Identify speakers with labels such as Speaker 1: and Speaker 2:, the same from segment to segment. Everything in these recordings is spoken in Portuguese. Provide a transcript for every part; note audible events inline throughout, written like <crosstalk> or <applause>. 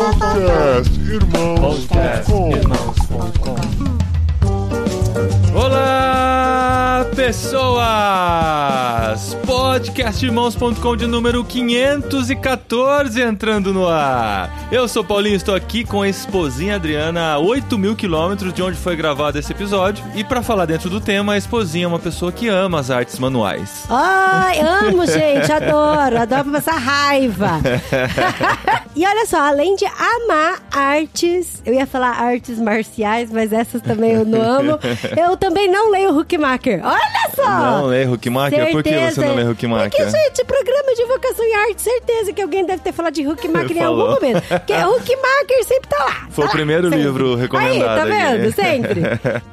Speaker 1: Podcast Irmãos.com
Speaker 2: Olá, pessoas! Podcastirmãos.com de número 514 entrando no ar. Eu sou Paulinho, estou aqui com a esposinha Adriana a 8 mil quilômetros de onde foi gravado esse episódio. E para falar dentro do tema, a esposinha é uma pessoa que ama as artes manuais.
Speaker 3: Ai, amo, gente, adoro, adoro passar raiva. <laughs> e olha só, além de amar artes, eu ia falar artes marciais, mas essas também eu não amo. Eu também não leio Huckmacher. Olha só!
Speaker 2: Não lê Huckmacher? Por que você não lê Huckmacher?
Speaker 3: Porque, gente, programa de vocação em arte, certeza que alguém deve ter falado de Huckmacher <laughs> em algum momento. Porque Huckmacher <laughs> sempre tá lá.
Speaker 2: Foi
Speaker 3: tá
Speaker 2: o primeiro
Speaker 3: lá, sempre.
Speaker 2: livro recomendado
Speaker 3: Aí, tá vendo?
Speaker 2: aqui.
Speaker 3: Sempre.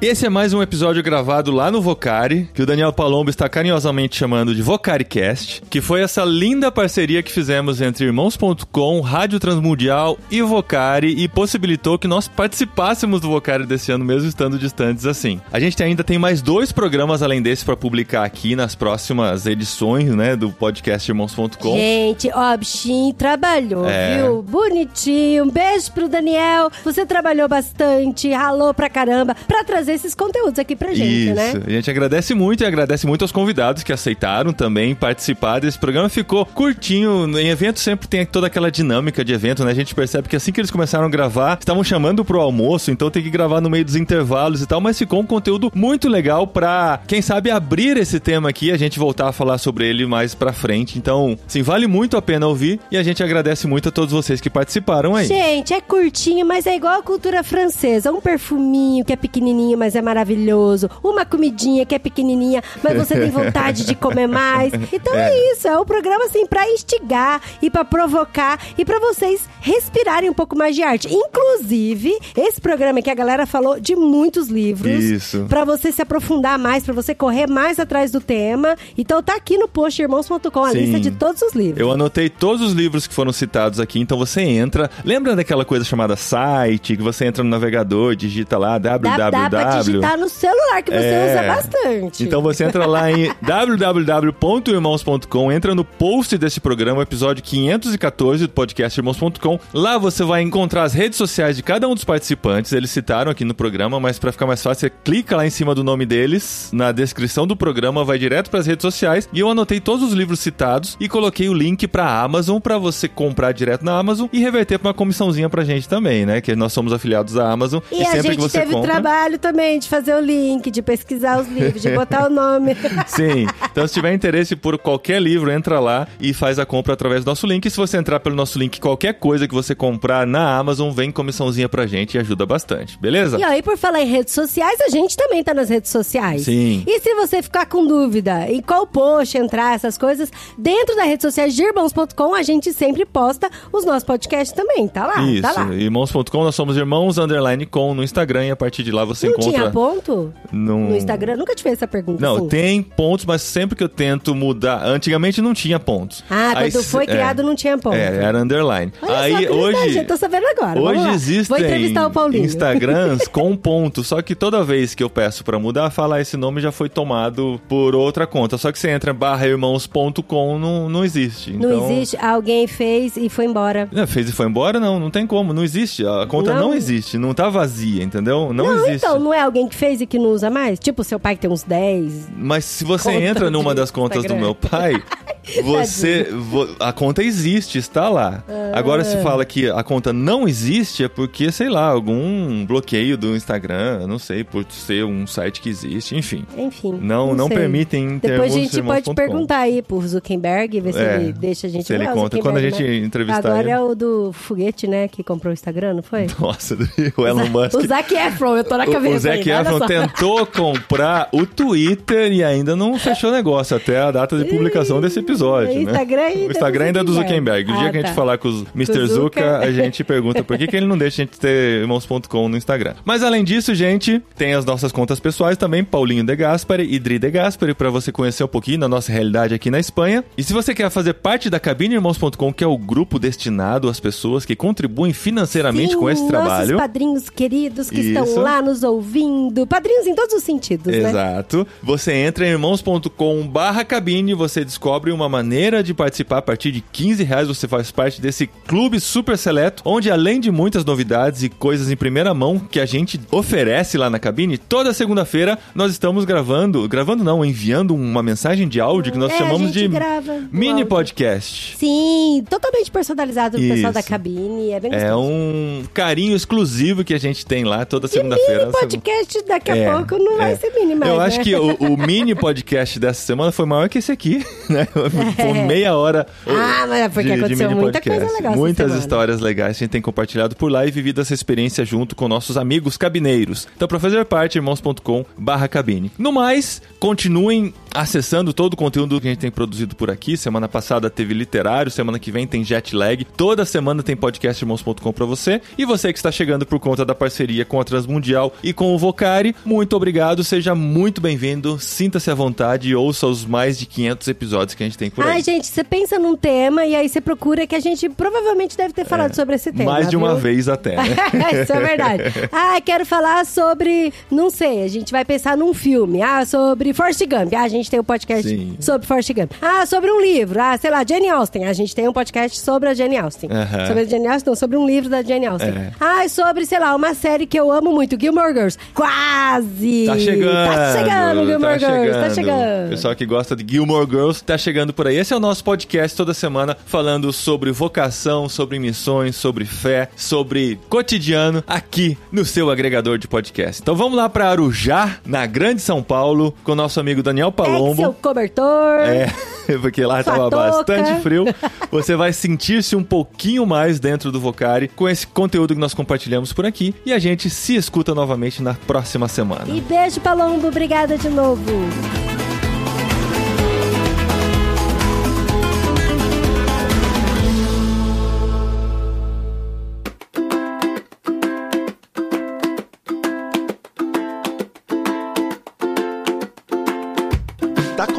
Speaker 3: <laughs>
Speaker 2: Esse é mais um episódio gravado lá no Vocari, que o Daniel Palombo está carinhosamente chamando de VocariCast, que foi essa linda parceria que fizemos entre Irmãos.com, Rádio Transmundial e Vocari e possibilitou que nós participássemos do Vocari desse ano, mesmo estando distantes assim. A gente ainda tem mais dois programas além desse para publicar aqui nas próximas edições, né, do podcast Irmãos.com.
Speaker 3: Gente, ó, bichinho trabalhou,
Speaker 2: É.
Speaker 3: viu? Bonitinho. Um beijo pro Daniel. Você trabalhou bastante, ralou pra caramba pra trazer esses conteúdos aqui pra gente,
Speaker 2: Isso.
Speaker 3: né?
Speaker 2: A gente agradece muito e agradece muito aos convidados que aceitaram também participar desse programa. Ficou curtinho. Em evento sempre tem toda aquela dinâmica de evento, né? A gente percebe que assim que eles começaram a gravar, estavam chamando pro almoço, então tem que gravar no meio dos intervalos e tal, mas ficou um conteúdo muito legal pra, quem sabe, abrir esse tema aqui e a gente voltar a falar sobre ele mais pra frente. Então, sim, vale muito a pena ouvir e a gente agradece muito a todos vocês que participaram aí.
Speaker 3: Gente, é curtinho, mas é igual a cultura francesa. Um perfuminho que é pequenininho, mas é maravilhoso. Uma comidinha que é pequenininha, mas você tem vontade de comer mais. <laughs> Então é, isso, é um programa assim pra instigar e pra provocar e pra vocês respirarem um pouco mais de arte. Inclusive, esse programa que a galera falou de muitos livros.
Speaker 2: Isso.
Speaker 3: Pra você se aprofundar mais, pra você correr mais atrás do tema. Então tá aqui no post irmãos.com a
Speaker 2: Sim.
Speaker 3: lista de todos os livros.
Speaker 2: Eu anotei todos os livros que foram citados aqui, então você entra. Lembra daquela coisa chamada site, que você entra no navegador, digita lá
Speaker 3: Dá, dá pra
Speaker 2: www.
Speaker 3: digitar no celular, que você
Speaker 2: É.
Speaker 3: usa bastante.
Speaker 2: Então você entra lá em <laughs> www.irmãos.com, entra no post desse programa, episódio 514 do podcast irmãos.com. Lá você vai encontrar as redes sociais de cada um dos participantes. Eles citaram aqui no programa, mas pra ficar mais fácil, você clica lá em cima do nome deles, na descrição do programa, vai direto pras redes sociais. E eu anotei todos os livros citados e coloquei o link pra Amazon pra você comprar direto na Amazon e reverter pra uma comissãozinha pra gente também, né? Que nós somos afiliados da Amazon.
Speaker 3: E, a
Speaker 2: sempre
Speaker 3: gente
Speaker 2: que você
Speaker 3: teve
Speaker 2: compra...
Speaker 3: trabalho também de fazer o link, de pesquisar os livros, de botar o nome. <laughs>
Speaker 2: Sim. Então, se tiver interesse por qualquer livro, entra lá e faz a compra através do nosso link. E se você entrar pelo nosso link, qualquer coisa que você comprar na Amazon, vem comissãozinha pra gente e ajuda bastante, beleza?
Speaker 3: E aí, por falar em redes sociais, a gente também tá nas redes sociais.
Speaker 2: Sim.
Speaker 3: E se você ficar com dúvida em qual post entrar, essas coisas, dentro das redes sociais de irmãos.com, a gente sempre posta os nossos podcasts também. Tá lá,
Speaker 2: Isso.
Speaker 3: tá lá.
Speaker 2: Irmãos.com, nós somos irmãos underline com no Instagram e a partir de lá você
Speaker 3: Não
Speaker 2: encontra.
Speaker 3: tinha ponto
Speaker 2: Num-
Speaker 3: no Instagram? Nunca te fez essa pergunta
Speaker 2: Não,
Speaker 3: assim.
Speaker 2: tem pontos, mas sempre que eu tento mudar. Antigamente não tinha pontos.
Speaker 3: Ah,
Speaker 2: Aí
Speaker 3: quando foi
Speaker 2: é,
Speaker 3: criado não tinha ponto.
Speaker 2: É, era underline.
Speaker 3: Olha só,
Speaker 2: Aí
Speaker 3: curiosidade,
Speaker 2: hoje.
Speaker 3: eu tô sabendo agora.
Speaker 2: Hoje existem
Speaker 3: Vou entrevistar o Paulinho.
Speaker 2: Instagrams com ponto, só que toda vez que eu peço pra mudar, falar esse nome já foi tomado por outra conta. Só que você entra barra irmãos.com, não, não existe.
Speaker 3: Não
Speaker 2: Então-
Speaker 3: existe, alguém fez e foi embora.
Speaker 2: Não, fez e foi embora? Não, não tem como, não existe. A conta não,
Speaker 3: Não?
Speaker 2: existe, não tá vazia, entendeu? Não,
Speaker 3: Não,
Speaker 2: existe.
Speaker 3: então, não é alguém que fez e que não usa mais? Tipo, seu pai que tem uns 10.
Speaker 2: Mas se você entra numa das contas do
Speaker 3: Instagram.
Speaker 2: meu pai, <laughs> você. vo- a conta existe, está lá. Agora,
Speaker 3: Ah.
Speaker 2: se fala que a conta não existe, é porque, sei lá, algum bloqueio do Instagram, não sei, por ser um site que existe, enfim.
Speaker 3: Enfim.
Speaker 2: Não, não,
Speaker 3: sei.
Speaker 2: permitem em
Speaker 3: Depois a gente pode perguntar aí pro Zuckerberg, ver se
Speaker 2: É,
Speaker 3: ele deixa a gente
Speaker 2: se ele
Speaker 3: Ah, o
Speaker 2: conta. Quando a gente
Speaker 3: né?
Speaker 2: entrevistar
Speaker 3: Agora
Speaker 2: ele.
Speaker 3: é o do foguete, né, que comprou o Instagram, não foi? <laughs>
Speaker 2: Nossa, o Elon Musk.
Speaker 3: O Zac Efron, eu tô na
Speaker 2: O-
Speaker 3: cabeça.
Speaker 2: O Zac Efron tentou <laughs> comprar o Twitter e ainda não fechou o negócio até a data de publicação desse episódio,
Speaker 3: O
Speaker 2: né?
Speaker 3: Instagram ainda
Speaker 2: O Instagram ainda é do Zuckerberg. O dia
Speaker 3: Ah,
Speaker 2: que a gente
Speaker 3: tá.
Speaker 2: falar com os Mr.
Speaker 3: O
Speaker 2: Zucca, a gente pergunta por que, que ele não deixa a gente ter irmãos.com no Instagram. Mas além disso, gente, tem as nossas contas pessoais também, Paulinho De Gaspari e Dri De Gaspari, pra você conhecer um pouquinho da nossa realidade aqui na Espanha. E se você quer fazer parte da cabineirmãos.com, que é o grupo destinado às pessoas que contribuem financeiramente
Speaker 3: Sim,
Speaker 2: com esse trabalho.
Speaker 3: Nossos padrinhos queridos que estão
Speaker 2: Isso.
Speaker 3: lá nos ouvindo. Padrinhos em todos os sentidos, né?
Speaker 2: Exato. Você entra em irmãos.com barra cabine, você descobre uma maneira de participar a partir de 15 reais. Você faz parte desse clube super seleto, onde além de muitas novidades e coisas em primeira mão que a gente oferece lá na cabine, toda segunda-feira nós estamos gravando, gravando não, enviando uma mensagem de áudio que nós
Speaker 3: É,
Speaker 2: chamamos de
Speaker 3: grava
Speaker 2: mini podcast.
Speaker 3: Sim, totalmente personalizado pro pessoal da cabine. É bem
Speaker 2: É
Speaker 3: gostoso.
Speaker 2: um carinho exclusivo que a gente tem lá toda segunda-feira.
Speaker 3: mini podcast daqui a
Speaker 2: É,
Speaker 3: pouco não vai
Speaker 2: é.
Speaker 3: ser mini mais,
Speaker 2: Eu
Speaker 3: né?
Speaker 2: acho que o, o <laughs> mini podcast dessa semana foi maior que esse aqui, <laughs> né? Foi meia hora.
Speaker 3: Ah, mas é porque
Speaker 2: de- de
Speaker 3: aconteceu
Speaker 2: mini
Speaker 3: muita coisa legal
Speaker 2: Muitas histórias legais que a gente tem compartilhado por lá e vivido essa experiência junto com nossos amigos cabineiros. Então, para fazer parte, irmãos.com barra cabine. No mais, continuem acessando todo o conteúdo que a gente tem produzido por aqui. Semana passada teve literário, semana que vem tem jet lag. Toda semana tem podcast irmãos.com para você. E você que está chegando por conta da parceria com a Transmundial e com o Vocari, muito obrigado, seja muito bem-vindo, sinta-se à vontade e ouça os mais de 500 episódios que a gente tem por aí.
Speaker 3: Ai, gente, você pensa num tema e aí você procura que a gente provavelmente deve ter falado sobre esse tema.
Speaker 2: É, Mais de uma
Speaker 3: viu?
Speaker 2: vez até, né? <laughs>
Speaker 3: Isso é verdade. Ah, quero falar sobre, não sei, a gente vai pensar num filme. Ah, sobre Forrest Gump. Ah, a gente tem um podcast
Speaker 2: Sim.
Speaker 3: sobre Forrest Gump. Ah, sobre um livro. Ah, sei lá, Jane Austen. A gente tem um podcast sobre a Jane Austen. Sobre a Jane Austen, não, sobre um livro da Jane Austen.
Speaker 2: É.
Speaker 3: Ah, e sobre, sei lá, uma série que eu amo muito, Gilmore Girls. Quase!
Speaker 2: Tá chegando!
Speaker 3: Tá chegando, Gilmore Girls. Tá chegando.
Speaker 2: Pessoal que gosta de Gilmore Girls, tá chegando por aí. Esse é o nosso podcast toda semana falando sobre vocação, sobre missões, sobre fé, sobre cotidiano aqui no seu agregador de podcast. Então vamos lá para Arujá, na Grande São Paulo, com o nosso amigo Daniel
Speaker 3: Pegue seu
Speaker 2: Palombo.
Speaker 3: cobertor.
Speaker 2: É, <laughs> porque lá
Speaker 3: Sua
Speaker 2: tava
Speaker 3: touca.
Speaker 2: bastante frio. Você vai sentir-se um pouquinho mais dentro do Vocari com esse conteúdo que nós compartilhamos por aqui. E a gente se escuta novamente na próxima semana.
Speaker 3: E beijo, Palombo. Obrigada de novo.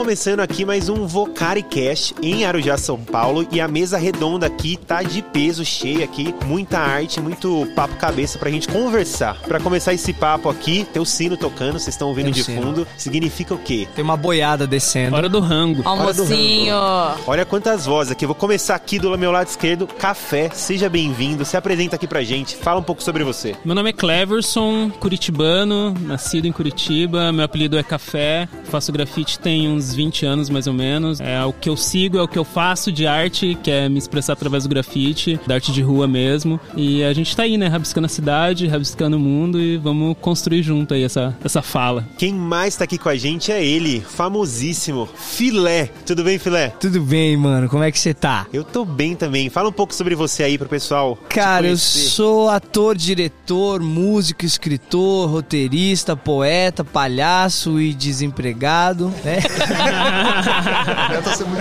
Speaker 1: Começando aqui mais um Vocari Cash em Arujá, São Paulo. E a mesa redonda aqui tá de peso, cheia aqui. Muita arte, muito papo cabeça pra gente conversar. Pra começar esse papo aqui, tem o sino tocando, vocês estão ouvindo
Speaker 4: Tem
Speaker 1: de
Speaker 4: sino.
Speaker 1: fundo. Significa o quê?
Speaker 4: Tem uma boiada descendo.
Speaker 5: Hora do rango.
Speaker 6: Almocinho.
Speaker 1: Olha quantas vozes aqui. Eu vou começar aqui do meu lado esquerdo. Café, seja bem-vindo. Se apresenta aqui pra gente. Fala um pouco sobre você.
Speaker 5: Meu nome é Cleverson, curitibano, nascido em Curitiba. Meu apelido é Café. Faço grafite tem uns 20 anos mais ou menos. É o que eu sigo, é o que eu faço de arte, que é me expressar através do grafite, da arte de rua mesmo. E a gente tá aí, né, rabiscando a cidade, rabiscando o mundo e vamos construir junto aí essa, essa fala.
Speaker 1: Quem mais tá aqui com a gente é ele, famosíssimo Filé. Tudo bem, Filé?
Speaker 4: Tudo bem, mano? Como é que você tá?
Speaker 1: Eu tô bem também. Fala um pouco sobre você aí pro pessoal.
Speaker 4: Cara, eu sou ator, diretor, músico, escritor, roteirista, poeta, palhaço e desempregado, né? <laughs>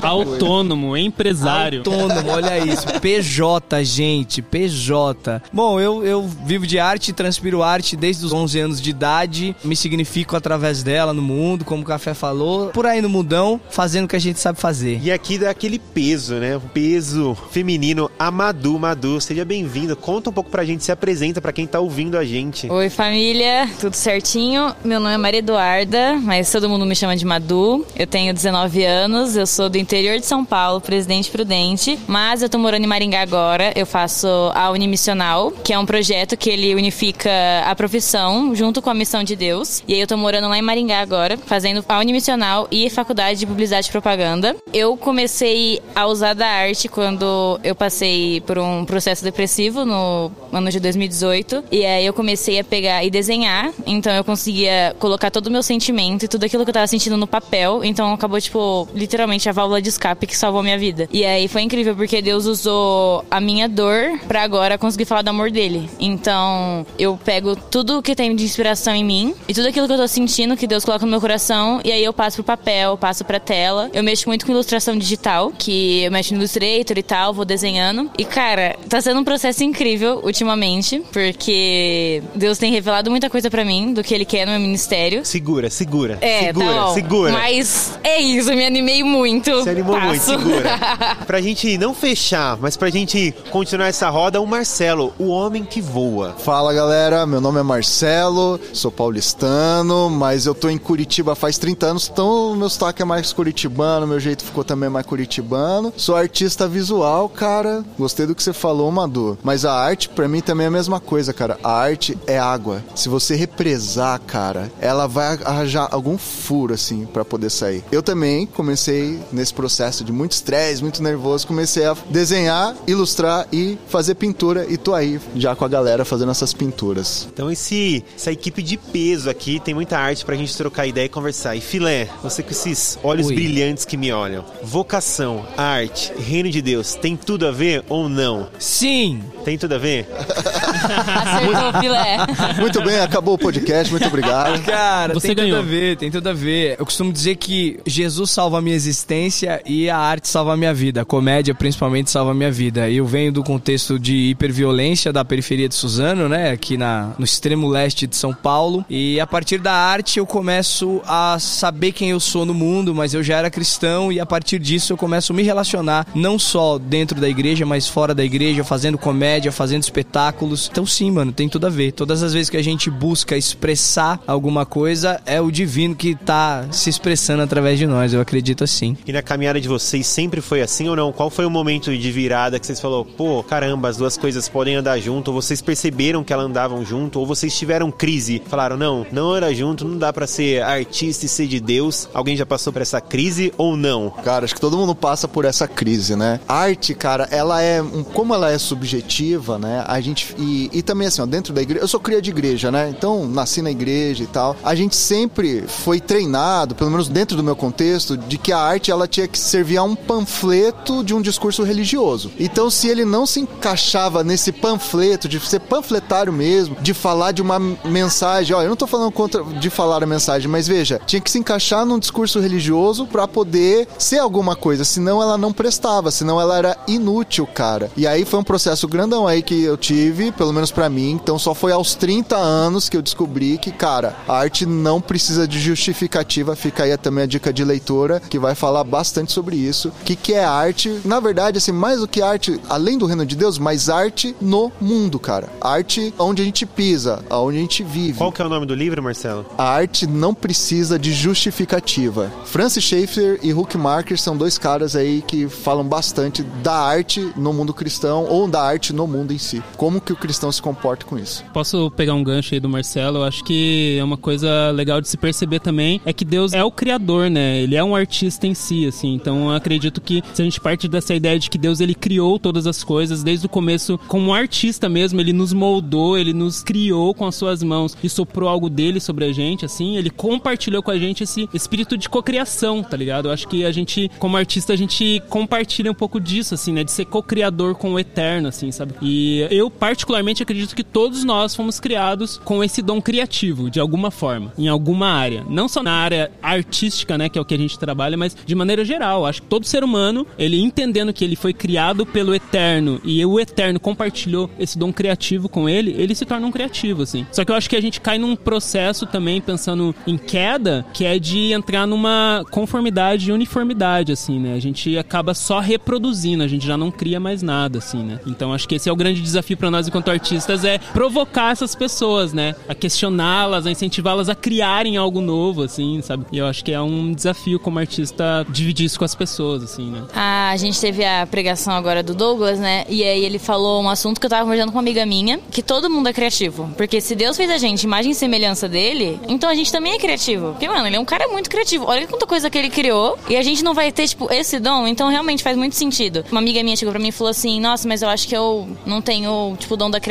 Speaker 5: Autônomo, empresário.
Speaker 4: Autônomo, olha isso. PJ, gente, PJ. Bom, eu, eu vivo de arte, transpiro arte desde os 11 anos de idade. Me significo através dela no mundo, como o Café falou. Por aí no mundão, fazendo o que a gente sabe fazer.
Speaker 1: E aqui dá aquele peso, né? O peso feminino. A Madu, Madu, seja bem-vindo. Conta um pouco pra gente, se apresenta pra quem tá ouvindo a gente.
Speaker 6: Oi, família. Tudo certinho? Meu nome é Maria Eduarda, mas todo mundo me chama de Madu. Eu tenho 19 anos, eu sou do interior de São Paulo, Presidente Prudente, mas eu tô morando em Maringá agora. Eu faço a Unimissional, que é um projeto que ele unifica a profissão junto com a missão de Deus. E aí eu tô morando lá em Maringá agora, fazendo a Unimissional e Faculdade de Publicidade e Propaganda. Eu comecei a usar da arte quando eu passei por um processo depressivo no ano de 2018. E aí eu comecei a pegar e desenhar. Então eu conseguia colocar todo o meu sentimento e tudo aquilo que eu tava sentindo no papel. Então acabou, tipo, literalmente a válvula de escape que salvou minha vida. E aí foi incrível porque Deus usou a minha dor pra agora conseguir falar do amor dele. Então eu pego tudo que tem de inspiração em mim e tudo aquilo que eu tô sentindo que Deus coloca no meu coração. E aí eu passo pro papel, passo pra tela. Eu mexo muito com ilustração digital, que eu mexo no Illustrator e tal, vou desenhando. E cara, tá sendo um processo incrível ultimamente, porque Deus tem revelado muita coisa pra mim do que ele quer no meu ministério.
Speaker 1: Segura, segura.
Speaker 6: É,
Speaker 1: segura,
Speaker 6: tá
Speaker 1: segura.
Speaker 6: Mas é isso, me animei muito.
Speaker 1: Se animou muito,
Speaker 6: Passo.
Speaker 1: segura. <laughs> pra gente não fechar, mas pra gente continuar essa roda, o Marcelo, o homem que voa.
Speaker 7: Fala galera, meu nome é Marcelo, sou paulistano, mas eu tô em Curitiba faz 30 anos, então o meu sotaque é mais curitibano, meu jeito ficou também mais curitibano. Sou artista visual, cara, gostei do que você falou, Madu. Mas a arte pra mim também é a mesma coisa, cara. A arte é água. Se você represar, cara, ela vai arranjar algum furo assim pra poder sair. Eu também comecei nesse processo de muito estresse, muito nervoso, comecei a desenhar, ilustrar e fazer pintura e tô aí já com a galera fazendo essas pinturas.
Speaker 1: Então esse, essa equipe de peso aqui tem muita arte pra gente trocar ideia e conversar. E filé, você com esses olhos
Speaker 4: Oi.
Speaker 1: brilhantes que me olham. Vocação, arte, reino de Deus, tem tudo a ver ou não?
Speaker 4: Sim!
Speaker 1: Tem tudo a ver? <laughs>
Speaker 6: Acertou o filé.
Speaker 7: Muito bem, acabou o podcast, muito obrigado. <laughs>
Speaker 4: Cara,
Speaker 5: Você
Speaker 4: tem
Speaker 5: ganhou.
Speaker 4: tudo a ver, tem tudo a ver. Eu costumo dizer que Jesus salva a minha existência e a arte salva a minha vida. A comédia, principalmente, salva a minha vida. Eu venho do contexto de hiperviolência da periferia de Suzano, né? Aqui na, no extremo leste de São Paulo. E a partir da arte eu começo a saber quem eu sou no mundo, mas eu já era cristão e a partir disso eu começo a me relacionar não só dentro da igreja, mas fora da igreja, fazendo comédia, fazendo espetáculos. Então sim, mano, tem tudo a ver. Todas as vezes que a gente busca expressar alguma coisa, é o divino que tá se expressando através de nós. Eu acredito assim.
Speaker 1: E na caminhada de vocês sempre foi assim ou não? Qual foi o momento de virada que vocês falaram, pô, caramba, as duas coisas podem andar junto? Ou vocês perceberam que elas andavam junto? Ou vocês tiveram crise? Falaram, não, não anda junto, não dá pra ser artista e ser de Deus. Alguém já passou por essa crise ou não?
Speaker 7: Cara, acho que todo mundo passa por essa crise, né? A arte, cara, ela é. um- Como ela é subjetiva, né? A gente. E, e também, assim, ó, dentro da igreja. Eu sou cria de igreja, né? Então, nasci na igreja e tal. A gente sempre foi treinado, pelo menos dentro do meu contexto, de que a arte ela tinha que servir a um panfleto de um discurso religioso. Então, se ele não se encaixava nesse panfleto, de ser panfletário mesmo, de falar de uma mensagem, ó, eu não tô falando contra de falar a mensagem, mas veja, tinha que se encaixar num discurso religioso pra poder ser alguma coisa, senão ela não prestava, senão ela era inútil, cara. E aí foi um processo grandão aí que eu tive, pelo menos pra mim, então só foi aos 30 anos que eu descobri que, cara, a arte não precisa de justificativa, fica aí também a dica de leitora, que vai falar bastante sobre isso. O que, que é arte? Na verdade, assim, mais do que arte, além do reino de Deus, mas arte no mundo, cara. Arte onde a gente pisa, onde a gente vive.
Speaker 1: Qual que é o nome do livro, Marcelo?
Speaker 7: A arte não precisa de justificativa. Francis Schaeffer e Huck Marker são dois caras aí que falam bastante da arte no mundo cristão ou da arte no mundo em si. Como que o cristão se comporta com isso?
Speaker 5: Posso pegar um gancho aí do Marcelo? Eu acho que é uma coisa legal de se perceber também é que Deus é o criador, né? Ele é um artista em si, assim. Então eu acredito que se a gente parte dessa ideia de que Deus ele criou todas as coisas desde o começo, como um artista mesmo, ele nos moldou, ele nos criou com as suas mãos e soprou algo dele sobre a gente, assim. Ele compartilhou com a gente esse espírito de cocriação, tá ligado? Eu acho que a gente, como artista, a gente compartilha um pouco disso, assim, né? De ser co-criador com o eterno, assim, sabe? E eu, particularmente, acredito que todos nós fomos criados com esse dom criativo, de alguma forma, em alguma área. Não só na área artística, né? Que é o que a gente trabalha, mas de maneira geral. Acho que todo ser humano, ele entendendo que ele foi criado pelo eterno e o eterno compartilhou esse dom criativo com ele, ele se torna um criativo, assim. Só que eu acho que a gente cai num processo também, pensando em queda, que é de entrar numa conformidade e uniformidade, assim, né? A gente acaba só reproduzindo, a gente já não cria mais nada, assim, né? Então acho que esse é o grande desafio para nós enquanto artistas, é provocar essas pessoas, né? A questioná-las, a incentivá-las a criarem algo novo, assim, sabe? E eu acho que é um desafio como artista dividir isso com as pessoas, assim, né?
Speaker 6: Ah, a gente teve a pregação agora do Douglas, né? E aí ele falou um assunto que eu tava conversando com uma amiga minha, que todo mundo é criativo. Porque se Deus fez a gente imagem e semelhança dele, então a gente também é criativo. Porque, mano, ele é um cara muito criativo. Olha quanta coisa que ele criou e a gente não vai ter, tipo, esse dom, então realmente faz muito sentido. Uma amiga minha chegou pra mim e falou assim: Nossa, mas eu acho que eu não tenho, tipo, dom da criatividade.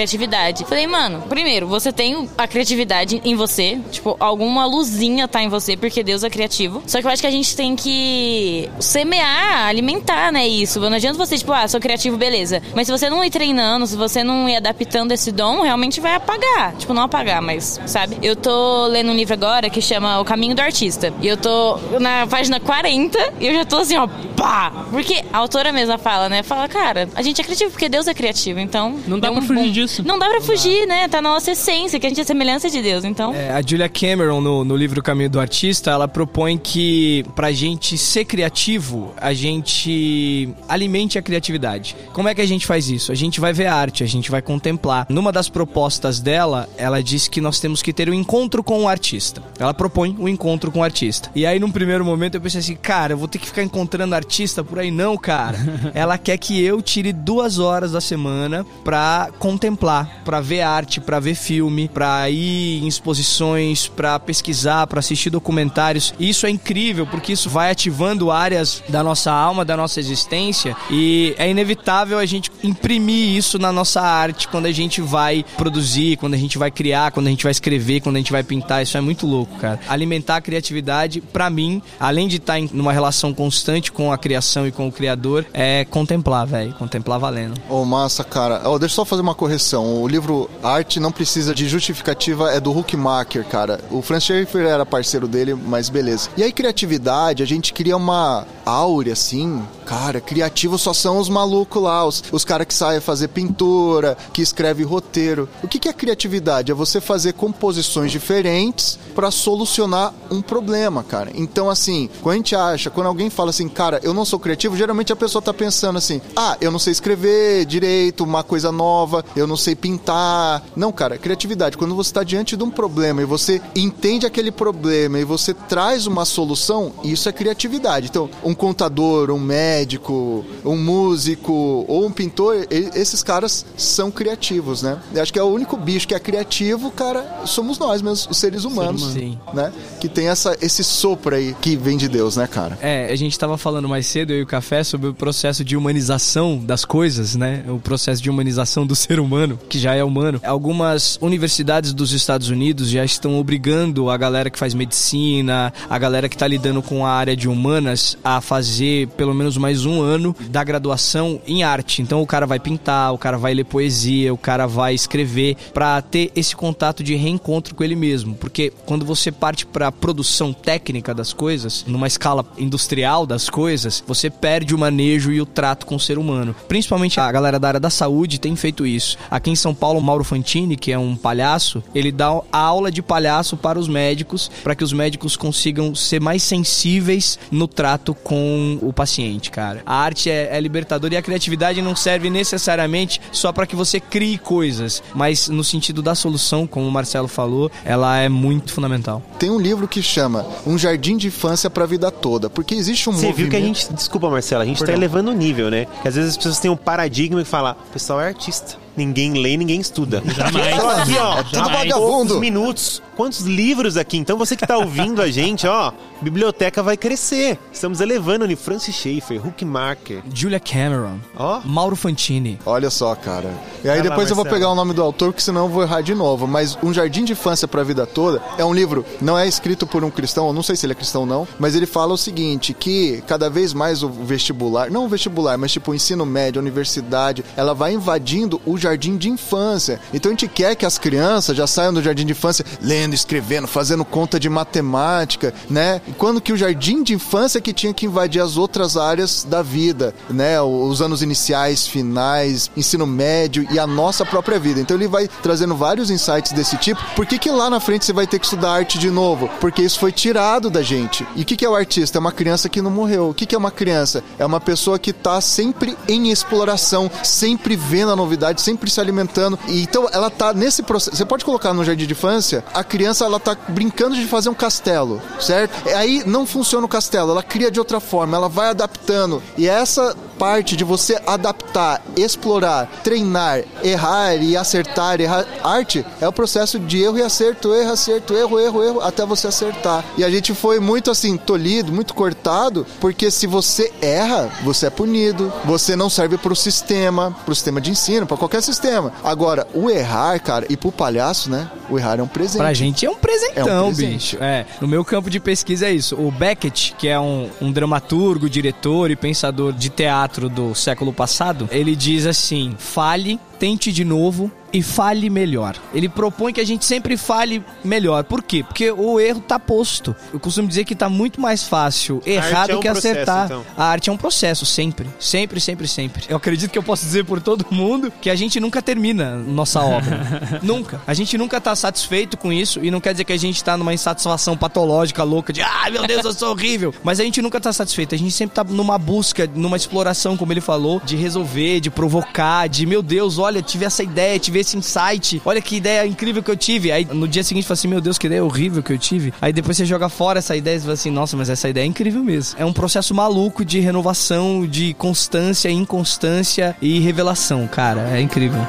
Speaker 6: Falei, mano, primeiro, você tem a criatividade em você, tipo, alguma luzinha tá em você, porque Deus é criativo. Só que eu acho que a gente tem que semear, alimentar, né, isso. Não adianta você, tipo, ah, sou criativo, beleza. Mas se você não ir treinando, se você não ir adaptando esse dom, realmente vai apagar. Tipo, não apagar, mas, sabe? Eu tô lendo um livro agora que chama O Caminho do Artista. E eu tô na página 40 e eu já tô assim, ó, pá! Porque a autora mesma fala, né? Fala, cara, a gente é criativo porque Deus é criativo, então.
Speaker 5: Não dá pra
Speaker 6: um
Speaker 5: fugir. Disso.
Speaker 6: Não dá pra fugir, né? Tá na nossa essência, que a gente é semelhança de Deus, então.
Speaker 4: É, a Julia Cameron, no, no livro Caminho do Artista, ela propõe que pra gente ser criativo, a gente alimente a criatividade. Como é que a gente faz isso? A gente vai ver arte, a gente vai contemplar. Numa das propostas dela, ela diz que nós temos que ter um encontro com o artista. Ela propõe um encontro com o artista. E aí, num primeiro momento, eu pensei assim, cara, eu vou ter que ficar encontrando artista por aí. Não, cara. <laughs> ela quer que eu tire duas horas da semana pra contemplar, pra ver arte, pra ver filme, pra ir em exposições, pra pesquisar, pra assistir documentários. E isso é incrível, porque isso vai ativando áreas da nossa alma, da nossa existência. E é inevitável a gente imprimir isso na nossa arte quando a gente vai produzir, quando a gente vai criar, quando a gente vai escrever, quando a gente vai pintar. Isso é muito louco, cara. Alimentar a criatividade, pra mim, além de estar em numa relação constante com a criação e com o criador, é contemplar, velho. Contemplar valendo.
Speaker 7: Ô, massa, cara. Ó, deixa eu só fazer uma correção. O livro Arte Não Precisa de Justificativa é do Huckmacher, cara. O Franz Schaeffer era parceiro dele, mas beleza. E aí, criatividade, a gente cria uma áurea, assim. Cara, criativo só são os malucos lá, os, os caras que saem fazer pintura, que escreve roteiro. O que, que é criatividade? É você fazer composições diferentes para solucionar um problema, cara. Então, assim, quando a gente acha, quando alguém fala assim, cara, eu não sou criativo, geralmente a pessoa tá pensando assim, ah, eu não sei escrever direito, uma coisa nova, eu não sei pintar. Não, cara, criatividade. Quando você está diante de um problema e você entende aquele problema e você traz uma solução, isso é criatividade. Então, um contador, um médico, um músico ou um pintor, esses caras são criativos, né? Eu acho que é o único bicho que é criativo, cara, somos nós mesmos, os seres humanos,
Speaker 4: Sim.
Speaker 7: né? Que tem essa, esse sopro aí que vem de Deus, né, cara?
Speaker 4: É, a gente tava falando mais cedo, eu e o Café, sobre o processo de humanização das coisas, né? O processo de humanização do ser humano, que já é humano. Algumas universidades dos Estados Unidos já estão obrigando a galera que faz medicina, a galera que tá lidando com a área de humanas, a fazer pelo menos mais um ano da graduação em arte. Então o cara vai pintar, o cara vai ler poesia, o cara vai escrever, pra ter esse contato de reencontro com ele mesmo. Porque quando você parte pra produção técnica das coisas, numa escala industrial das coisas, você perde o manejo e o trato com o ser humano. Principalmente a galera da área da saúde tem feito isso. Aqui em São Paulo, o Mauro Fantini, que é um palhaço, ele dá aula de palhaço para os médicos, para que os médicos consigam ser mais sensíveis no trato com o paciente, cara. A arte é, é libertadora e a criatividade não serve necessariamente só para que você crie coisas, mas no sentido da solução, como o Marcelo falou, ela é muito fundamental.
Speaker 7: Tem um livro que chama Um Jardim de Infância para a Vida Toda, porque existe um
Speaker 1: Você
Speaker 7: movimento...
Speaker 1: viu que a gente. Desculpa, Marcela, a gente tá
Speaker 7: Perdão.
Speaker 1: elevando o nível, né? Que às vezes as pessoas têm um paradigma que fala, o pessoal é artista. Ninguém lê, ninguém estuda.
Speaker 5: Jamais.
Speaker 1: Então aqui, ó,
Speaker 7: tudo
Speaker 5: Jamais.
Speaker 7: vagabundo.
Speaker 1: poucos minutos. Quantos livros aqui? Então você que tá ouvindo a gente, ó, biblioteca vai crescer. Estamos elevando ali Francis Schaeffer, Huckmacher.
Speaker 4: Julia Cameron,
Speaker 1: Ó,
Speaker 4: Mauro Fantini.
Speaker 7: Olha só, cara. E aí
Speaker 1: Vai lá,
Speaker 7: depois eu vou pegar o nome do autor, porque senão eu vou errar de novo. Mas Um Jardim de Infância para a Vida Toda é um livro, não é escrito por um cristão, eu não sei se ele é cristão ou não, mas ele fala o seguinte, que cada vez mais o vestibular, não o vestibular, mas tipo o ensino médio, a universidade, ela vai invadindo o jardim de infância. Então a gente quer que as crianças já saiam do jardim de infância lendo, escrevendo, fazendo conta de matemática, né? Quando que o jardim de infância que tinha que invadir as outras áreas da vida, né? Os anos iniciais, finais, ensino médio e a nossa própria vida. Então ele vai trazendo vários insights desse tipo. Por que, que lá na frente você vai ter que estudar arte de novo? Porque isso foi tirado da gente. E o que, que é o artista? É uma criança que não morreu. O que, que é uma criança? É uma pessoa que tá sempre em exploração, sempre vendo a novidade, sempre se alimentando. E então ela tá nesse processo. Você pode colocar no jardim de infância, a criança ela tá brincando de fazer um castelo, certo? Aí não funciona o castelo, ela cria de outra forma, ela vai adaptando. E essa parte de você adaptar, explorar, treinar, errar e acertar, errar, arte é o processo de erro e acerto, erro, acerto, erro, erro, erro, até você acertar. E a gente foi muito assim, tolhido, muito cortado, porque se você erra, você é punido, você não serve pro sistema, pro sistema de ensino, para qualquer sistema. Agora, o errar, cara, e pro palhaço, né? O errar é um presente.
Speaker 4: Pra gente é um presentão,
Speaker 7: É um presente.
Speaker 4: bicho. É, no meu campo de pesquisa é isso. O Beckett, que é um, um dramaturgo, diretor e pensador de teatro do século passado, ele diz assim: fale tente de novo e fale melhor. Ele propõe que a gente sempre fale melhor. Por quê? Porque o erro tá posto. Eu costumo dizer que tá muito mais fácil errado
Speaker 1: é um
Speaker 4: que
Speaker 1: processo,
Speaker 4: acertar.
Speaker 1: então.
Speaker 4: A arte é um processo, sempre. Sempre, sempre, sempre. Eu acredito que eu posso dizer por todo mundo que a gente nunca termina nossa obra. <laughs> nunca. A gente nunca tá satisfeito com isso e não quer dizer que a gente tá numa insatisfação patológica louca de ai meu Deus, eu sou horrível. <laughs> Mas a gente nunca tá satisfeito. A gente sempre tá numa busca, numa exploração, como ele falou, de resolver, de provocar, de meu Deus, olha, tive essa ideia, tive esse insight, olha que ideia incrível que eu tive. Aí no dia seguinte fala assim, meu Deus, que ideia horrível que eu tive. Aí depois você joga fora essa ideia e fala assim, nossa, mas essa ideia é incrível mesmo. É um processo maluco de renovação, de constância, inconstância e revelação, cara. É incrível.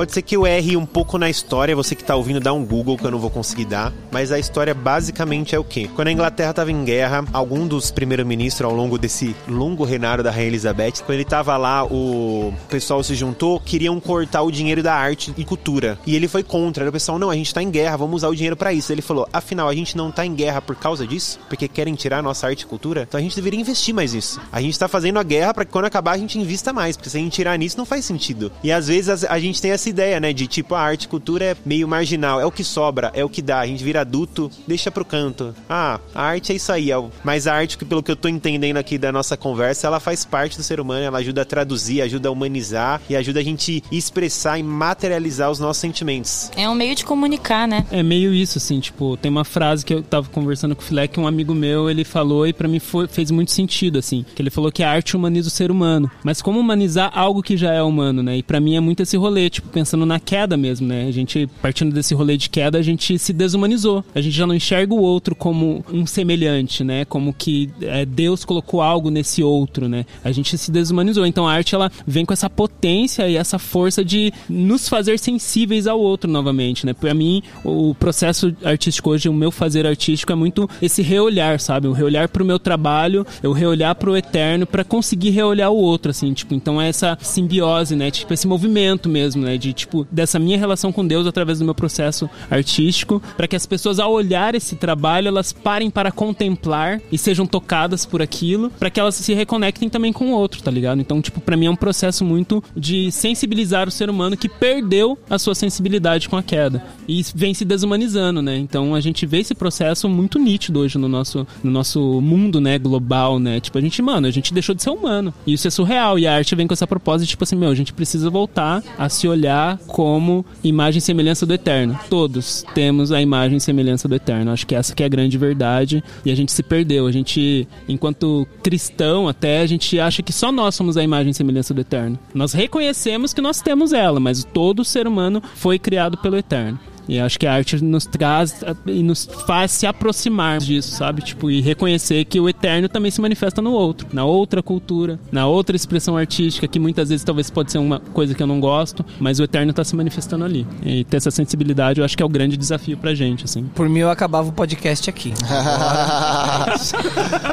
Speaker 1: Pode ser que eu erre um pouco na história, você que tá ouvindo dá um Google que eu não vou conseguir dar, mas a história basicamente é o quê? Quando a Inglaterra estava em guerra, algum dos primeiros-ministros ao longo desse longo reinado da Rainha Elizabeth, quando ele tava lá, o pessoal se juntou, queriam cortar o dinheiro da arte e cultura. E ele foi contra. O pessoal, não, a gente tá em guerra, vamos usar o dinheiro para isso. Ele falou, afinal, a gente não tá em guerra por causa disso? Porque querem tirar nossa arte e cultura? Então a gente deveria investir mais nisso. A gente tá fazendo a guerra para que quando acabar a gente invista mais, porque se a gente tirar nisso não faz sentido. E às vezes a gente tem essa ideia, né, de tipo, a arte e cultura é meio marginal, é o que sobra, é o que dá. A gente vira adulto, deixa pro canto. Ah, a arte é isso aí, é mas a arte, que pelo que eu tô entendendo aqui da nossa conversa, ela faz parte do ser humano, ela ajuda a traduzir, ajuda a humanizar e ajuda a gente expressar e materializar os nossos sentimentos.
Speaker 6: É um meio de comunicar, né?
Speaker 5: É meio isso, assim, tipo, tem uma frase que eu tava conversando com o Filé, que um amigo meu, ele falou e pra mim foi, fez muito sentido, assim, que ele falou que a arte humaniza o ser humano. Mas como humanizar algo que já é humano, né? E pra mim é muito esse rolê, tipo, pensando na queda mesmo, né? A gente, partindo desse rolê de queda, a gente se desumanizou. A gente já não enxerga o outro como um semelhante, né? Como que é, Deus colocou algo nesse outro, né? A gente se desumanizou. Então a arte, ela vem com essa potência e essa força de nos fazer sensíveis ao outro novamente, né? Pra mim, o processo artístico hoje, o meu fazer artístico é muito esse reolhar, sabe? O reolhar pro meu trabalho, eu reolhar pro eterno pra conseguir reolhar o outro, assim, tipo, então é essa simbiose, né? Tipo, esse movimento mesmo, né? De, tipo, dessa minha relação com Deus através do meu processo artístico, pra que as pessoas, ao olhar esse trabalho, elas parem para contemplar e sejam tocadas por aquilo, pra que elas se reconectem também com o outro, tá ligado? Então, tipo, pra mim é um processo muito de sensibilizar o ser humano que perdeu a sua sensibilidade com a queda e vem se desumanizando, né? Então a gente vê esse processo muito nítido hoje no nosso, no nosso mundo, né, global, né? Tipo, a gente, mano, a gente deixou de ser humano. E isso é surreal. E a arte vem com essa proposta de, tipo assim, meu, a gente precisa voltar a se olhar como imagem e semelhança do eterno. Todos temos a imagem e semelhança do eterno. Acho que essa que é a grande verdade. E a gente se perdeu. A gente, enquanto cristão até, a gente acha que só nós somos a imagem e semelhança do eterno. Nós reconhecemos que nós temos ela, mas todo ser humano foi criado pelo eterno. E acho que a arte nos traz a- e nos faz se aproximar disso, sabe? Tipo, e reconhecer que o eterno também se manifesta no outro, na outra cultura, na outra expressão artística, que muitas vezes talvez pode ser uma coisa que eu não gosto, mas o eterno tá se manifestando ali. E ter essa sensibilidade eu acho que é o grande desafio pra gente, assim.
Speaker 4: Por mim, eu acabava o podcast aqui. <laughs>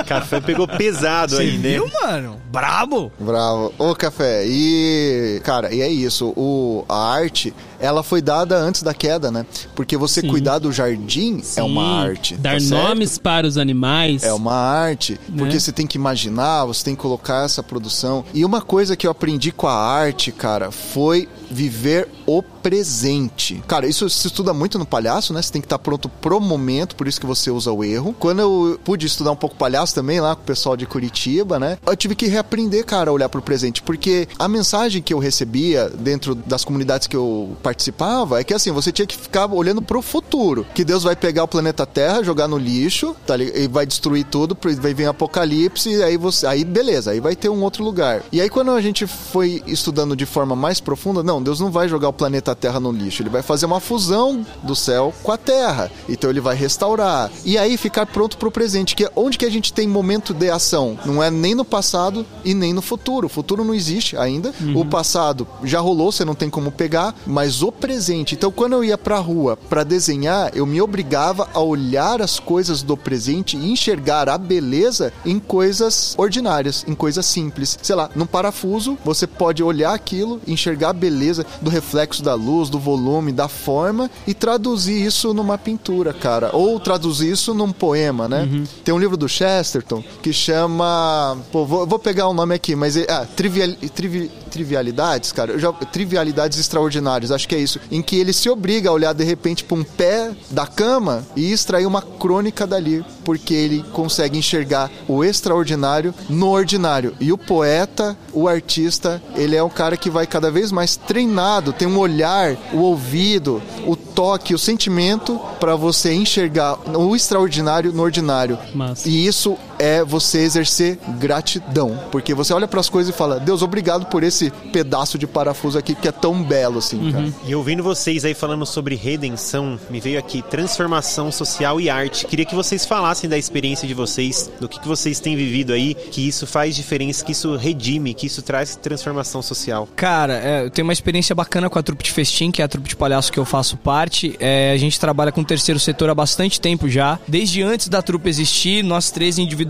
Speaker 1: Café pegou pesado aí, né?
Speaker 4: Viu, mano? Brabo!
Speaker 7: Bravo. Ô, Café, e... Cara, e é isso. O, a arte, ela foi dada antes da queda, né? Porque você
Speaker 5: Sim.
Speaker 7: cuidar do jardim é uma
Speaker 5: Sim,
Speaker 7: arte.
Speaker 5: Dar
Speaker 7: tá certo?
Speaker 5: nomes para os animais.
Speaker 7: É uma arte, porque
Speaker 5: Né?
Speaker 7: você tem que imaginar, você tem que colocar essa produção. E uma coisa que eu aprendi com a arte, cara, foi viver o presente. Cara, isso se estuda muito no palhaço, né? Você tem que estar pronto pro momento, por isso que você usa o erro. Quando eu pude estudar um pouco palhaço também lá com o pessoal de Curitiba, né? Eu tive que reaprender, cara, a olhar pro presente, porque a mensagem que eu recebia dentro das comunidades que eu participava é que assim, você tinha que ficar olhando pro futuro, que Deus vai pegar o planeta Terra, jogar no lixo, tá ligado? E vai destruir tudo, vai vir apocalipse, e aí você, aí beleza, aí vai ter um outro lugar. E aí quando a gente foi estudando de forma mais profunda, não, Deus não vai jogar o planeta Terra no lixo, ele vai fazer uma fusão do céu com a Terra. Então ele vai restaurar. E aí ficar pronto pro presente, que é onde que a gente tem momento de ação? Não é nem no passado e nem no futuro. O futuro não existe ainda. O passado já rolou, você não tem como pegar, mas o presente. Então quando eu ia pra rua pra desenhar, eu me obrigava a olhar as coisas do presente e enxergar a beleza em coisas ordinárias, em coisas simples. Sei lá, num parafuso, você pode olhar aquilo, enxergar a beleza do reflexo da luz, do volume, da forma e traduzir isso numa pintura, cara. Ou traduzir isso num poema, né? Tem um livro do Chesterton que chama. Pô, vou, vou pegar o nome aqui, mas. é- Ah, trivial, trivi- trivialidades, cara. Eu já, trivialidades extraordinárias, acho que é isso. Em que ele se obriga a olhar de repente para um pé da cama e extrair uma crônica dali. Porque ele consegue enxergar o extraordinário no ordinário. E o poeta, o artista, ele é um cara que vai cada vez mais treinado, tem um olhar, o ouvido, o toque, o sentimento para você enxergar o extraordinário no ordinário.
Speaker 5: Massa.
Speaker 7: E isso é você exercer gratidão, porque você olha para as coisas e fala: "Deus, obrigado por esse pedaço de parafuso aqui que é tão belo assim, cara".
Speaker 1: E ouvindo vocês aí falando sobre redenção, me veio aqui transformação social e arte. Queria que vocês falassem da experiência de vocês, do que, que vocês têm vivido aí, que isso faz diferença, que isso redime, que isso traz transformação social.
Speaker 4: Cara, é, eu tenho uma experiência bacana com a trupe de festim, que é a trupe de palhaço que eu faço parte. É, a gente trabalha com o terceiro setor há bastante tempo já. Desde antes da trupe existir, nós três individualmente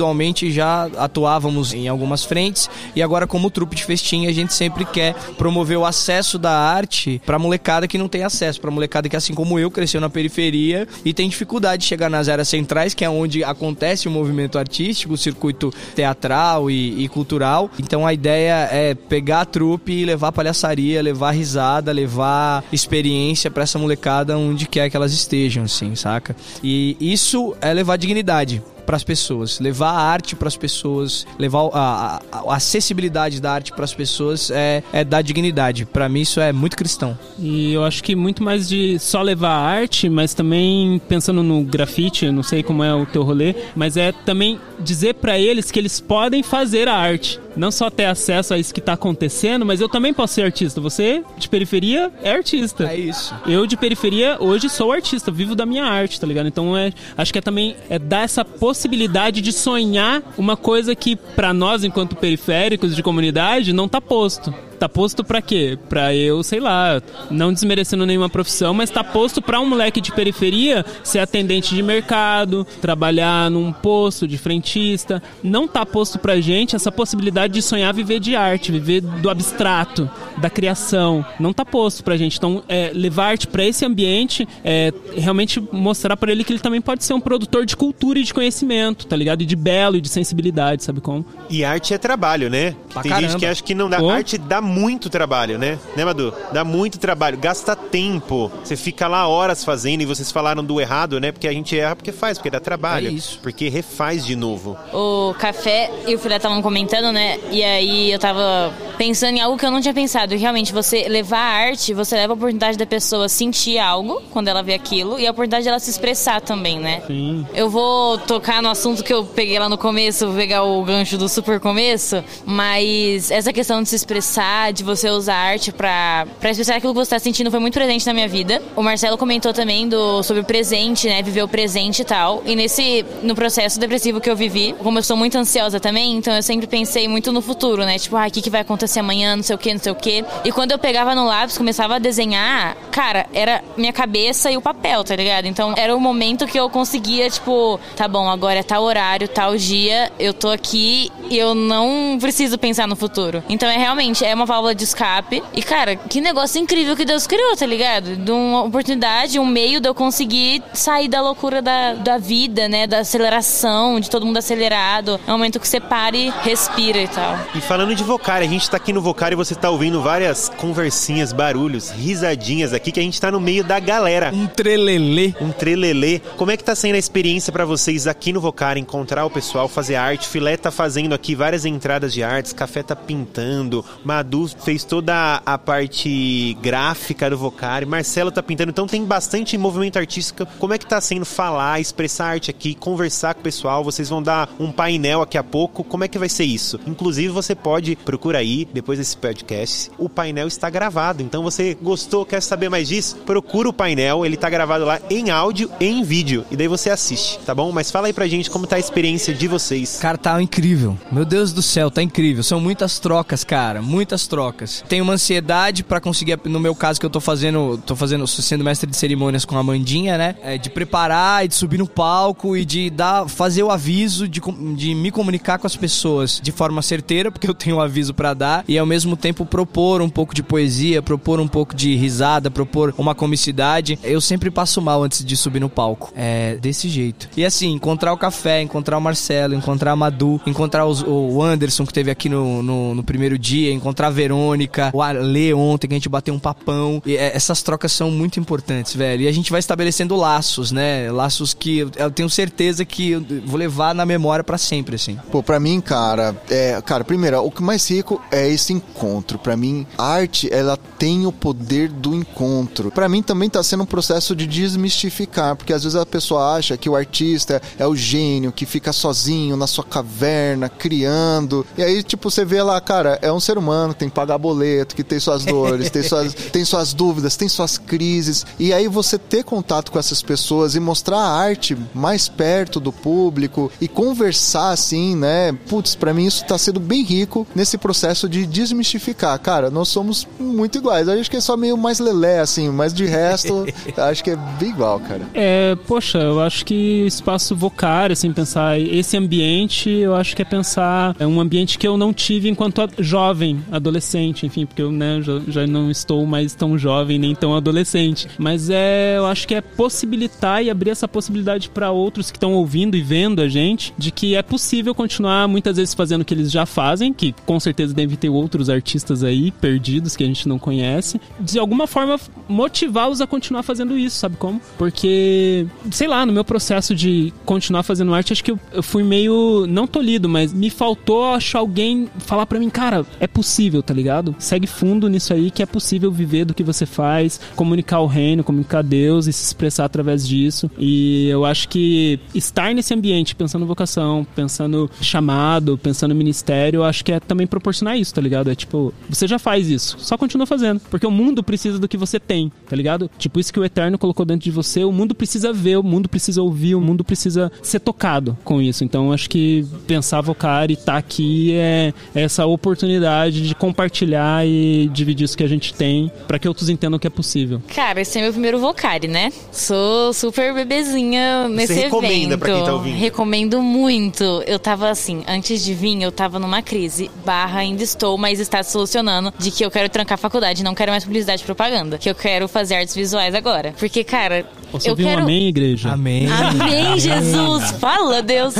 Speaker 4: já atuávamos em algumas frentes. E agora, como trupe de festim, a gente sempre quer promover o acesso da arte pra molecada que não tem acesso. Pra molecada que, assim como eu, cresceu na periferia e tem dificuldade de chegar nas áreas centrais, que é onde acontece o movimento artístico, o circuito teatral e, e cultural. Então a ideia é pegar a trupe e levar palhaçaria, levar risada, levar experiência pra essa molecada onde quer que elas estejam, assim, saca? E isso é levar dignidade para as pessoas, levar a arte para as pessoas, levar a, a- a acessibilidade da arte para as pessoas é, é dar dignidade. Pra mim isso é muito cristão.
Speaker 5: E eu acho que muito mais de só levar a arte, mas também pensando no grafite, não sei como é o teu rolê, mas é também dizer pra eles que eles podem fazer a arte. Não só ter acesso a isso que tá acontecendo, mas eu também posso ser artista. Você, de periferia, é artista.
Speaker 4: É isso.
Speaker 5: Eu de periferia hoje sou artista, vivo da minha arte, tá ligado? Então é, acho que é também é dar essa possibilidade de sonhar uma coisa que pra nós enquanto periféricos de comunidade não tá posto. Tá posto pra quê? Pra eu, sei lá, não desmerecendo nenhuma profissão, mas tá posto pra um moleque de periferia ser atendente de mercado, trabalhar num posto de frentista. Não tá posto pra gente essa possibilidade de sonhar viver de arte, viver do abstrato, da criação. Não tá posto pra gente. Então, é, levar arte pra esse ambiente é realmente mostrar pra ele que ele também pode ser um produtor de cultura e de conhecimento, tá ligado? E de belo e de sensibilidade, sabe como?
Speaker 1: E arte é trabalho, né?
Speaker 4: Pra
Speaker 1: Tem gente
Speaker 4: caramba.
Speaker 1: que acha que não dá.
Speaker 5: Pô.
Speaker 1: Arte dá muito trabalho, né? Né, Madu? Dá muito trabalho. Gasta tempo. Você fica lá horas fazendo e vocês falaram do errado, né? Porque a gente erra porque faz, porque dá trabalho.
Speaker 4: É isso.
Speaker 1: Porque refaz de novo.
Speaker 6: O café e o filé estavam comentando, né? E aí eu tava pensando em algo que eu não tinha pensado. Realmente, você levar a arte, você leva a oportunidade da pessoa sentir algo quando ela vê aquilo e a oportunidade dela se expressar também, né?
Speaker 5: Sim.
Speaker 6: Eu vou tocar no assunto que eu peguei lá no começo, vou pegar o gancho do super começo, mas essa questão de se expressar, de você usar a arte pra, pra expressar aquilo que você tá sentindo foi muito presente na minha vida. O Marcelo comentou também do, sobre o presente, né? Viver o presente e tal. E nesse, no processo depressivo que eu vivi, como eu sou muito ansiosa também, então eu sempre pensei muito no futuro, né? Tipo, ah, o que, que vai acontecer amanhã, não sei o que, não sei o que. E quando eu pegava no lápis, começava a desenhar, cara, era minha cabeça e o papel, tá ligado? Então era o momento que eu conseguia, tipo, tá bom, agora é tal horário, tal dia, eu tô aqui e eu não preciso pensar no futuro. Então é realmente, é uma válvula de escape. E, cara, que negócio incrível que Deus criou, tá ligado? De uma oportunidade, um meio de eu conseguir sair da loucura da, da vida, né? Da aceleração, de todo mundo acelerado. É um momento que você para e respira e tal.
Speaker 1: E falando de Vocari, a gente tá aqui no Vocari e você tá ouvindo várias conversinhas, barulhos, risadinhas aqui, que a gente tá no meio da galera.
Speaker 4: Um trelelê.
Speaker 1: Um trelelê. Como é que tá sendo a experiência pra vocês aqui no Vocari, encontrar o pessoal, fazer arte? Filé tá fazendo aqui várias entradas de artes, Café tá pintando, Madu fez toda a parte gráfica do Vocari, Marcelo tá pintando, então tem bastante movimento artístico. Como é que tá sendo falar, expressar arte aqui, conversar com o pessoal? Vocês vão dar um painel aqui a pouco. Como é que vai ser isso? Inclusive, você pode procurar aí, depois desse podcast, o painel está gravado. Então, você gostou, quer saber mais disso? Procura o painel, ele tá gravado lá em áudio e em vídeo. E daí você assiste, tá bom? Mas fala aí pra gente como tá a experiência de vocês.
Speaker 4: Cara, tá incrível. Meu Deus do céu, tá incrível. São muitas trocas, cara. Muitas trocas. Tenho uma ansiedade pra conseguir, no meu caso que eu tô fazendo, tô fazendo, sendo mestre de cerimônias com a Mandinha, né? É, de preparar e de subir no palco e de dar, fazer o aviso, de, de me comunicar com as pessoas de forma certeira, porque eu tenho um aviso pra dar e ao mesmo tempo propor um pouco de poesia, propor um pouco de risada, propor uma comicidade. Eu sempre passo mal antes de subir no palco. É desse jeito. E assim, encontrar o café, encontrar o Marcelo, encontrar a Madu, encontrar os- o Anderson que teve aqui no, no, no primeiro dia, encontrar a Verônica, o Ale ontem que a gente bateu um papão. E, é, essas trocas são muito importantes, velho. E a gente vai estabelecendo laços, né? Laços que eu, tenho certeza que eu vou levar na memória pra sempre, assim.
Speaker 7: Pô, pra mim, cara, é, cara, primeiro, o que mais rico é esse encontro. Pra mim, arte, ela tem o poder do encontro. Pra mim também tá sendo um processo de desmistificar, porque às vezes a pessoa acha que o artista é o gênio que fica sozinho na sua caverna, criando. E aí, tipo, você vê lá, cara, é um ser humano, tem que pagar boleto, que tem suas dores, tem suas, <laughs> tem suas dúvidas, tem suas crises. E aí você ter contato com essas pessoas e mostrar a arte mais perto do público e conversar assim, né? Putz, pra mim isso tá sendo bem rico nesse processo de desmistificar. Cara, nós somos muito iguais. Eu acho que é só meio mais lelé, assim, mas de resto, <laughs> acho que é bem igual, cara.
Speaker 5: É, poxa, eu acho que espaço vocário, assim, pensar esse ambiente, eu acho que é pensar é um ambiente que eu não tive enquanto jovem, adolescente, enfim, porque eu né, já, já não estou mais tão jovem nem tão adolescente. Mas é, eu acho que é possibilitar e abrir essa possibilidade para outros que estão ouvindo e vendo a gente, de que é possível continuar muitas vezes fazendo o que eles já fazem, que com certeza ter outros artistas aí perdidos que a gente não conhece, de alguma forma motivá-los a continuar fazendo isso, sabe como? Porque, sei lá, no meu processo de continuar fazendo arte, acho que eu, eu fui meio, não tolhido, mas me faltou achar alguém falar pra mim, cara, é possível, tá ligado? Segue fundo nisso aí que é possível viver do que você faz, comunicar o reino, comunicar Deus e se expressar através disso. E eu acho que estar nesse ambiente, pensando vocação, pensando chamado, pensando ministério, acho que é também proporcionar isso, tá ligado? É tipo, você já faz isso, só continua fazendo, porque o mundo precisa do que você tem, tá ligado? Tipo, isso que o Eterno colocou dentro de você, o mundo precisa ver, o mundo precisa ouvir, o mundo precisa ser tocado com isso. Então, acho que pensar vocar e estar aqui é é essa oportunidade de compartilhar e dividir isso que a gente tem para que outros entendam que é possível.
Speaker 6: Cara, esse é meu primeiro Vocari, né? Sou super bebezinha nesse
Speaker 1: recomenda
Speaker 6: evento.
Speaker 1: pra quem tá ouvindo?
Speaker 6: Recomendo muito. Eu tava assim, antes de vir, eu tava numa crise. Barra, ainda estou, mas está se solucionando. De que eu quero trancar a faculdade, não quero mais publicidade e propaganda. Que eu quero fazer artes visuais agora. Porque, cara,
Speaker 5: Posso
Speaker 6: eu
Speaker 5: ouvir
Speaker 6: quero.
Speaker 5: um amém, igreja?
Speaker 4: Amém.
Speaker 6: Amém, Jesus! Fala, Deus!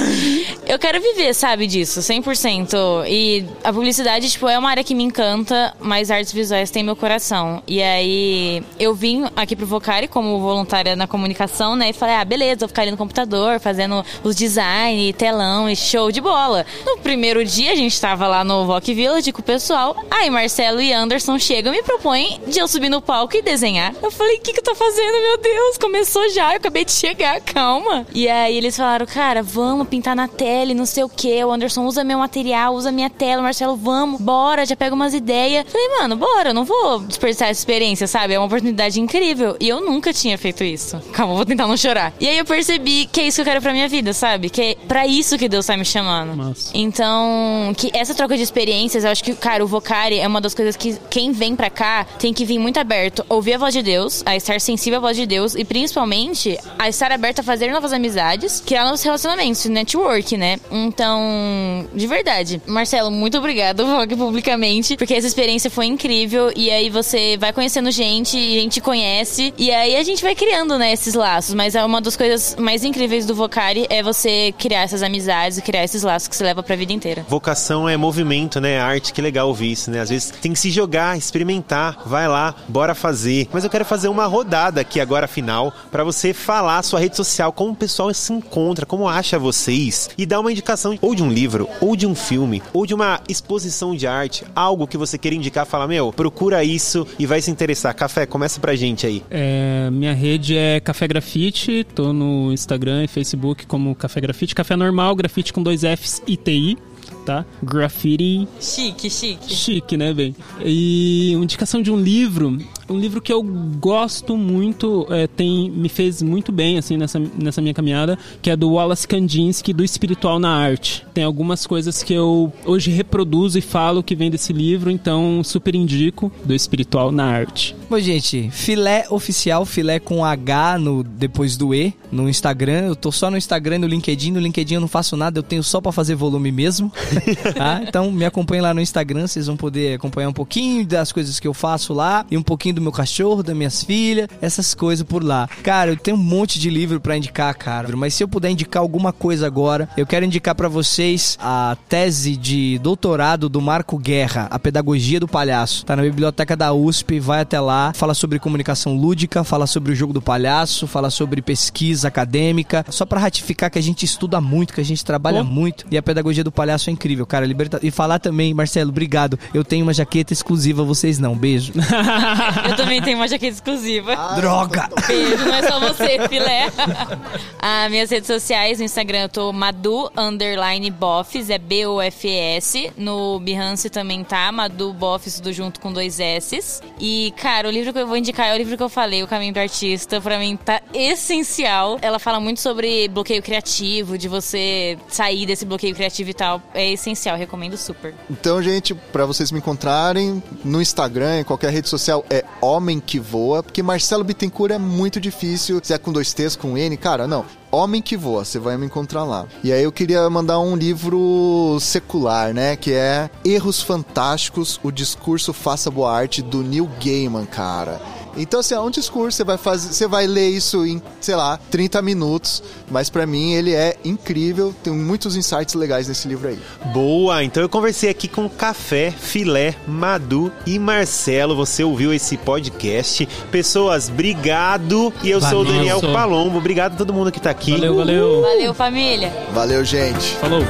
Speaker 6: Eu quero viver, sabe, disso, 100%. E a publicidade, tipo, é uma área que me encanta, mas artes visuais tem meu coração. E aí, eu vim aqui pro Vocari como voluntária na comunicação, né? E falei, ah, beleza, vou ficar ali no computador, fazendo os design, telão e show de bola. No primeiro dia, a gente tava lá no Voc Village com o pessoal. Aí, Marcelo e Anderson chegam e me propõem de eu subir no palco e desenhar. Eu falei, o que que eu tô fazendo, meu Deus? Começou já, eu acabei de chegar, <laughs> calma. E aí eles falaram, cara, vamos pintar na tela não sei o que. O Anderson usa meu material, usa minha tela. O Marcelo, vamos, bora, já pega umas ideias. Falei, mano, bora, eu não vou desperdiçar essa experiência, sabe? É uma oportunidade incrível. E eu nunca tinha feito isso. Calma, vou tentar não chorar. E aí eu percebi que é isso que eu quero pra minha vida, sabe? Que é pra isso que Deus tá me chamando.
Speaker 5: Massa.
Speaker 6: Então, que essa troca de experiências, eu acho que, cara, o Vocari é uma das coisas que quem vem pra cá tem que vir muito aberto, ouvir a voz de Deus, a estar sensível à voz de Deus e principalmente a estar aberto a fazer novas amizades, criar novos relacionamentos, network, né? Então, de verdade. Marcelo, muito obrigado, <laughs> aqui publicamente, porque essa experiência foi incrível e aí você vai conhecendo gente, a gente conhece e aí a gente vai criando, né, esses laços, mas é uma das coisas mais incríveis do Vocari é você criar essas amizades criar esses laços que você leva pra vida inteira.
Speaker 1: Vocação é movimento, né? Arte, que legal ouvir isso, né? Às vezes tem que se jogar, experimentar, vai lá, bora fazer. Mas eu quero fazer uma rodada aqui agora final pra você falar sua rede social, como o pessoal se encontra, como acha vocês e dar uma indicação ou de um livro, ou de um filme, ou de uma exposição de arte, algo que você queira indicar, fala, meu, procura isso e vai se interessar. Café, começa pra gente aí.
Speaker 5: É, minha rede é Café Grafite, tô no Instagram e Facebook como Café Grafite, Café Normal, grafite com dois Fs e TI, tá? Graffiti
Speaker 6: Chique, chique.
Speaker 5: chique, né, bem? E uma indicação de um livro, um livro que eu gosto muito, é, tem me fez muito bem assim nessa, nessa minha caminhada, que é do Wallace Kandinsky, do Espiritual na Arte. Tem algumas coisas que eu hoje reproduzo e falo que vem desse livro, então super indico do Espiritual na Arte.
Speaker 4: Bom, gente, filé oficial, filé com H no, depois do E, no Instagram. Eu tô só no Instagram e no LinkedIn. No LinkedIn eu não faço nada, eu tenho só pra fazer volume mesmo. <laughs> Tá? <laughs> Então me acompanhem lá no Instagram, vocês vão poder acompanhar um pouquinho das coisas que eu faço lá e um pouquinho do meu cachorro, das minhas filhas, essas coisas por lá. Cara, eu tenho um monte de livro pra indicar, cara, mas se eu puder indicar alguma coisa agora, eu quero indicar pra vocês a tese de doutorado do Marco Guerra, A Pedagogia do Palhaço. Tá na biblioteca da USP, vai até lá, fala sobre comunicação lúdica, fala sobre o jogo do palhaço, fala sobre pesquisa acadêmica, só pra ratificar que a gente estuda muito, que a gente trabalha
Speaker 5: Oh.
Speaker 4: muito e a pedagogia do palhaço é incrível, cara. Liberta... E falar também, Marcelo, obrigado. Eu tenho uma jaqueta exclusiva, vocês não. Beijo.
Speaker 6: Eu também tenho uma jaqueta exclusiva.
Speaker 4: Droga!
Speaker 6: Beijo, não é só você, filé. As minhas redes sociais, no Instagram eu tô Madu underline Boffs, é B-O-F-S. No Behance também tá, Madu Boffs, tudo junto com dois S's. E, cara, o livro que eu vou indicar é o livro que eu falei, O Caminho do Artista. Pra mim tá essencial. Ela fala muito sobre bloqueio criativo, de você sair desse bloqueio criativo e tal. É essencial, recomendo super.
Speaker 7: Então, gente, pra vocês me encontrarem no Instagram, em qualquer rede social, é Homem que Voa, porque Marcelo Bittencourt é muito difícil. Se é com dois T's, com N, cara, não. Homem que Voa, você vai me encontrar lá. E aí eu queria mandar um livro secular, né? Que é Erros Fantásticos, o discurso Faça Boa Arte, do Neil Gaiman, cara. Então, assim, é um discurso, você vai fazer, você vai ler isso em, sei lá, 30 minutos, mas pra mim ele é incrível, tem muitos insights legais nesse livro aí.
Speaker 1: Boa, então eu conversei aqui com Café, Filé, Madu e Marcelo. Você ouviu esse podcast. Pessoas, obrigado. E eu sou o
Speaker 5: Valeu,
Speaker 1: Daniel
Speaker 5: sou.
Speaker 1: Palombo. Obrigado a todo mundo que tá aqui.
Speaker 5: Valeu, valeu.
Speaker 6: Valeu, família!
Speaker 7: Valeu, gente!
Speaker 5: Falou.